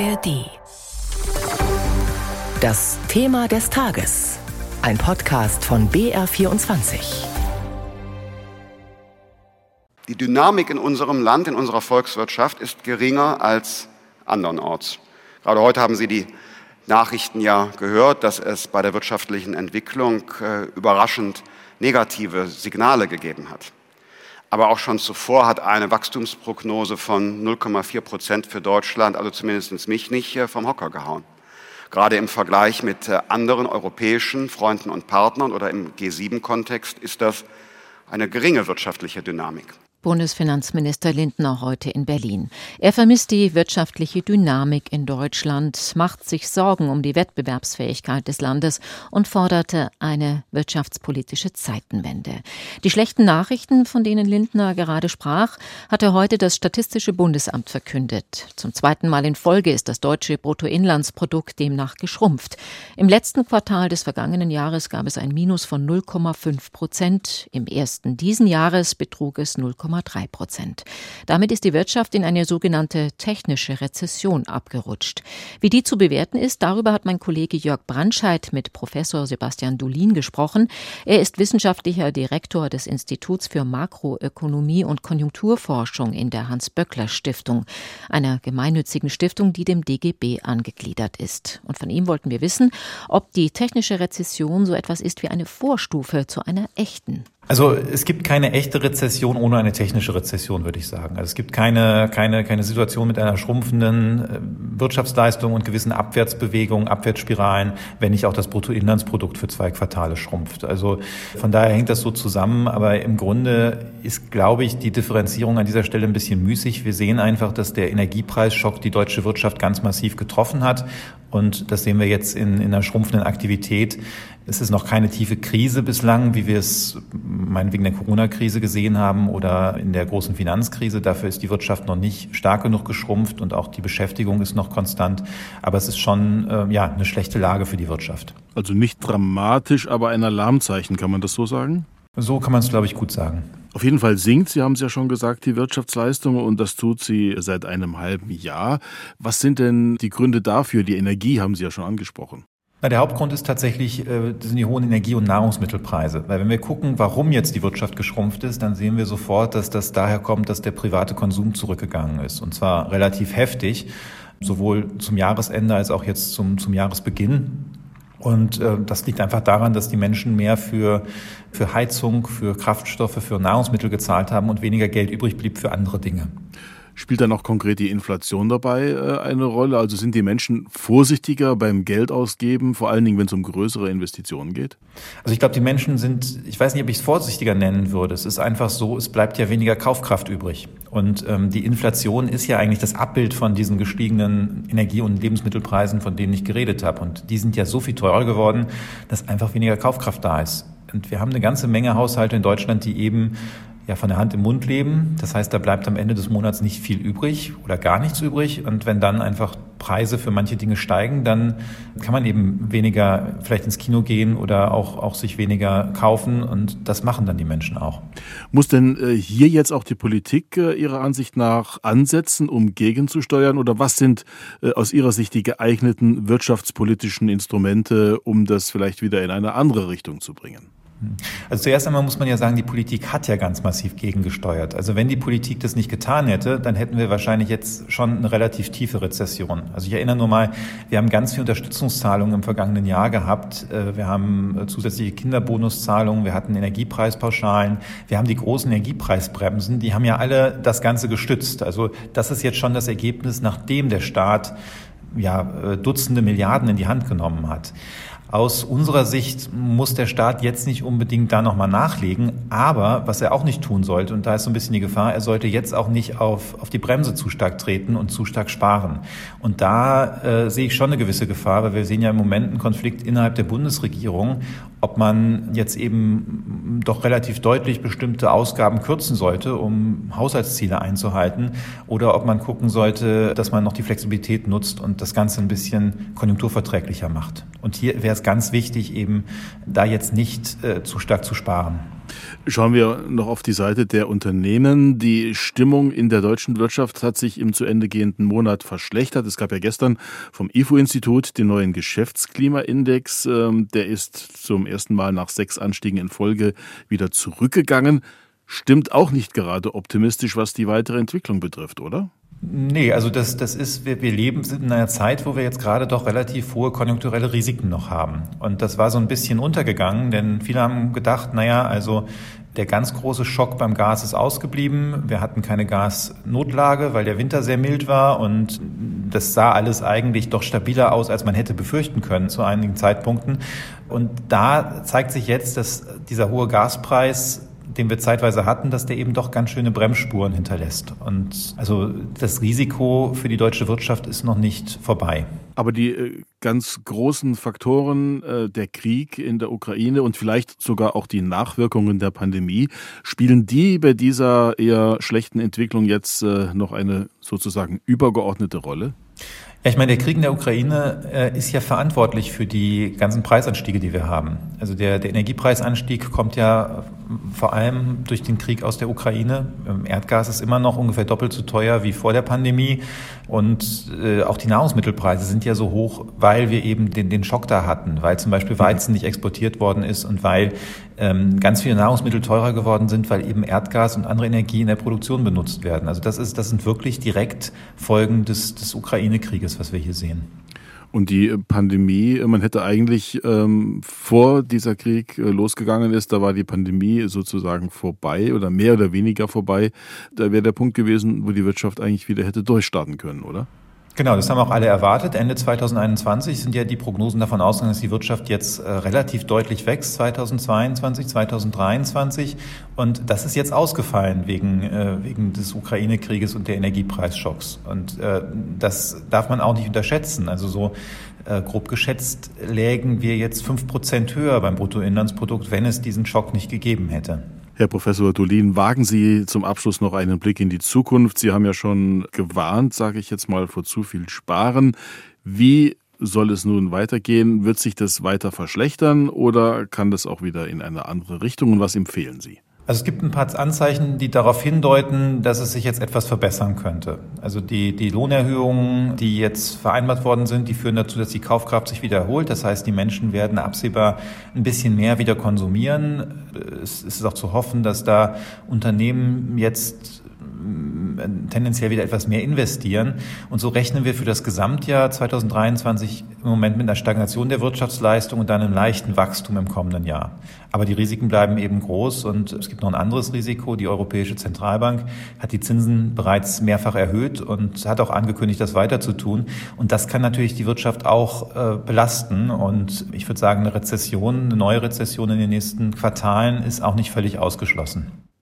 ARD. Das Thema des Tages. Ein Podcast von BR24. Die Dynamik in unserem Land, in unserer Volkswirtschaft ist geringer als andernorts. Gerade heute haben Sie die Nachrichten ja gehört, dass es bei der wirtschaftlichen Entwicklung äh, überraschend negative Signale gegeben hat. Aber auch schon zuvor hat eine Wachstumsprognose von 0,4 Prozent für Deutschland, also zumindest mich nicht äh, vom Hocker gehauen. Gerade im Vergleich mit äh, anderen europäischen Freunden und Partnern oder im G7-Kontext ist das eine geringe wirtschaftliche Dynamik. Bundesfinanzminister Lindner heute in Berlin. Er vermisst die wirtschaftliche Dynamik in Deutschland, macht sich Sorgen um die Wettbewerbsfähigkeit des Landes und forderte eine wirtschaftspolitische Zeitenwende. Die schlechten Nachrichten, von denen Lindner gerade sprach, hatte heute das Statistische Bundesamt verkündet. Zum zweiten Mal in Folge ist das deutsche Bruttoinlandsprodukt demnach geschrumpft. Im letzten Quartal des vergangenen Jahres gab es ein Minus von 0,5 Prozent. Im ersten diesen Jahres betrug es 0, 0,3 Prozent. Damit ist die Wirtschaft in eine sogenannte technische Rezession abgerutscht. Wie die zu bewerten ist, darüber hat mein Kollege Jörg Brandscheid mit Professor Sebastian Dulin gesprochen. Er ist wissenschaftlicher Direktor des Instituts für Makroökonomie und Konjunkturforschung in der Hans-Böckler-Stiftung, einer gemeinnützigen Stiftung, die dem DGB angegliedert ist. Und von ihm wollten wir wissen, ob die technische Rezession so etwas ist wie eine Vorstufe zu einer echten. Also es gibt keine echte Rezession ohne eine technische Rezession, würde ich sagen. Also es gibt keine, keine, keine Situation mit einer schrumpfenden äh, Wirtschaftsleistung und gewissen Abwärtsbewegungen, Abwärtsspiralen, wenn nicht auch das Bruttoinlandsprodukt für zwei Quartale schrumpft. Also von daher hängt das so zusammen, aber im Grunde ist, glaube ich, die Differenzierung an dieser Stelle ein bisschen müßig. Wir sehen einfach, dass der Energiepreisschock die deutsche Wirtschaft ganz massiv getroffen hat und das sehen wir jetzt in, in einer schrumpfenden Aktivität. Es ist noch keine tiefe Krise bislang, wie wir es meinetwegen der Corona-Krise gesehen haben oder in der großen Finanzkrise. Dafür ist die Wirtschaft noch nicht stark genug geschrumpft und auch die Beschäftigung ist noch konstant. Aber es ist schon äh, ja, eine schlechte Lage für die Wirtschaft. Also nicht dramatisch, aber ein Alarmzeichen, kann man das so sagen? So kann man es, glaube ich, gut sagen. Auf jeden Fall sinkt, Sie haben es ja schon gesagt, die Wirtschaftsleistung und das tut sie seit einem halben Jahr. Was sind denn die Gründe dafür? Die Energie haben Sie ja schon angesprochen. Der Hauptgrund ist tatsächlich äh, sind die hohen Energie- und Nahrungsmittelpreise. Weil wenn wir gucken, warum jetzt die Wirtschaft geschrumpft ist, dann sehen wir sofort, dass das daher kommt, dass der private Konsum zurückgegangen ist. Und zwar relativ heftig, sowohl zum Jahresende als auch jetzt zum, zum Jahresbeginn. Und äh, das liegt einfach daran, dass die Menschen mehr für, für Heizung, für Kraftstoffe, für Nahrungsmittel gezahlt haben und weniger Geld übrig blieb für andere Dinge. Spielt dann auch konkret die Inflation dabei äh, eine Rolle? Also sind die Menschen vorsichtiger beim Geldausgeben, vor allen Dingen, wenn es um größere Investitionen geht? Also ich glaube, die Menschen sind, ich weiß nicht, ob ich es vorsichtiger nennen würde. Es ist einfach so, es bleibt ja weniger Kaufkraft übrig. Und ähm, die Inflation ist ja eigentlich das Abbild von diesen gestiegenen Energie- und Lebensmittelpreisen, von denen ich geredet habe. Und die sind ja so viel teurer geworden, dass einfach weniger Kaufkraft da ist. Und wir haben eine ganze Menge Haushalte in Deutschland, die eben ja von der Hand im Mund leben. Das heißt, da bleibt am Ende des Monats nicht viel übrig oder gar nichts übrig. Und wenn dann einfach Preise für manche Dinge steigen, dann kann man eben weniger vielleicht ins Kino gehen oder auch, auch sich weniger kaufen. Und das machen dann die Menschen auch. Muss denn äh, hier jetzt auch die Politik äh, Ihrer Ansicht nach ansetzen, um gegenzusteuern? Oder was sind äh, aus Ihrer Sicht die geeigneten wirtschaftspolitischen Instrumente, um das vielleicht wieder in eine andere Richtung zu bringen? Also zuerst einmal muss man ja sagen, die Politik hat ja ganz massiv gegengesteuert. Also wenn die Politik das nicht getan hätte, dann hätten wir wahrscheinlich jetzt schon eine relativ tiefe Rezession. Also ich erinnere nur mal, wir haben ganz viel Unterstützungszahlungen im vergangenen Jahr gehabt. Äh, wir haben äh, zusätzliche Kinderbonuszahlungen, wir hatten Energiepreispauschalen, wir haben die großen Energiepreisbremsen, die haben ja alle das Ganze gestützt. Also das ist jetzt schon das Ergebnis, nachdem der Staat ja, äh, Dutzende Milliarden in die Hand genommen hat. Aus unserer Sicht muss der Staat jetzt nicht unbedingt da nochmal nachlegen, aber was er auch nicht tun sollte, und da ist so ein bisschen die Gefahr, er sollte jetzt auch nicht auf, auf die Bremse zu stark treten und zu stark sparen. Und da äh, sehe ich schon eine gewisse Gefahr, weil wir sehen ja im Moment einen Konflikt innerhalb der Bundesregierung, ob man jetzt eben doch relativ deutlich bestimmte Ausgaben kürzen sollte, um Haushaltsziele einzuhalten, oder ob man gucken sollte, dass man noch die Flexibilität nutzt und das Ganze ein bisschen konjunkturverträglicher macht. Und hier wäre es ganz wichtig, eben da jetzt nicht äh, zu stark zu sparen. Schauen wir noch auf die Seite der Unternehmen. Die Stimmung in der deutschen Wirtschaft hat sich im zu Ende gehenden Monat verschlechtert. Es gab ja gestern vom IFO-Institut den neuen Geschäftsklimaindex. Ähm, der ist zum ersten Mal nach sechs Anstiegen in Folge wieder zurückgegangen. Stimmt auch nicht gerade optimistisch, was die weitere Entwicklung betrifft, oder? Nee, also das, das ist, wir, wir leben in einer Zeit, wo wir jetzt gerade doch relativ hohe konjunkturelle Risiken noch haben. Und das war so ein bisschen untergegangen, denn viele haben gedacht, naja, also der ganz große Schock beim Gas ist ausgeblieben. Wir hatten keine Gasnotlage, weil der Winter sehr mild war und das sah alles eigentlich doch stabiler aus, als man hätte befürchten können zu einigen Zeitpunkten. Und da zeigt sich jetzt, dass dieser hohe Gaspreis den wir zeitweise hatten, dass der eben doch ganz schöne Bremsspuren hinterlässt. Und also das Risiko für die deutsche Wirtschaft ist noch nicht vorbei. Aber die äh, ganz großen Faktoren, äh, der Krieg in der Ukraine und vielleicht sogar auch die Nachwirkungen der Pandemie, spielen die bei dieser eher schlechten Entwicklung jetzt äh, noch eine sozusagen übergeordnete Rolle? Ja, ich meine, der Krieg in der Ukraine äh, ist ja verantwortlich für die ganzen Preisanstiege, die wir haben. Also der, der Energiepreisanstieg kommt ja vor allem durch den Krieg aus der Ukraine. Ähm, Erdgas ist immer noch ungefähr doppelt so teuer wie vor der Pandemie. Und äh, auch die Nahrungsmittelpreise sind ja so hoch, weil wir eben den, den Schock da hatten, weil zum Beispiel Weizen nicht exportiert worden ist und weil ähm, ganz viele Nahrungsmittel teurer geworden sind, weil eben Erdgas und andere Energie in der Produktion benutzt werden. Also das ist, das sind wirklich direkt Folgen des, des Ukraine-Krieges, was wir hier sehen. Und die Pandemie, man hätte eigentlich ähm, vor dieser Krieg äh, losgegangen ist, da war die Pandemie sozusagen vorbei oder mehr oder weniger vorbei. Da wäre der Punkt gewesen, wo die Wirtschaft eigentlich wieder hätte durchstarten können, oder? Genau, das haben auch alle erwartet. Ende 2021 sind ja die Prognosen davon ausgegangen, dass die Wirtschaft jetzt äh, relativ deutlich wächst, 2022, 2023. Und das ist jetzt ausgefallen wegen, äh, wegen des Ukraine-Krieges und der Energiepreisschocks. Und äh, das darf man auch nicht unterschätzen. Also so äh, grob geschätzt lägen wir jetzt fünf Prozent höher beim Bruttoinlandsprodukt, wenn es diesen Schock nicht gegeben hätte. Herr Professor Dolin, wagen Sie zum Abschluss noch einen Blick in die Zukunft. Sie haben ja schon gewarnt, sage ich jetzt mal, vor zu viel Sparen. Wie soll es nun weitergehen? Wird sich das weiter verschlechtern oder kann das auch wieder in eine andere Richtung? Und was empfehlen Sie? Also es gibt ein paar Anzeichen, die darauf hindeuten, dass es sich jetzt etwas verbessern könnte. Also die, die Lohnerhöhungen, die jetzt vereinbart worden sind, die führen dazu, dass die Kaufkraft sich wiederholt. Das heißt, die Menschen werden absehbar ein bisschen mehr wieder konsumieren. Es ist auch zu hoffen, dass da Unternehmen jetzt tendenziell wieder etwas mehr investieren. Und so rechnen wir für das Gesamtjahr 2023 im Moment mit einer Stagnation der Wirtschaftsleistung und dann einem leichten Wachstum im kommenden Jahr. Aber die Risiken bleiben eben groß und es gibt noch ein anderes Risiko. Die Europäische Zentralbank hat die Zinsen bereits mehrfach erhöht und hat auch angekündigt, das weiter zu tun. Und das kann natürlich die Wirtschaft auch äh, belasten. Und ich würde sagen, eine Rezession, eine neue Rezession in den nächsten Quartalen ist auch nicht völlig ausgeschlossen.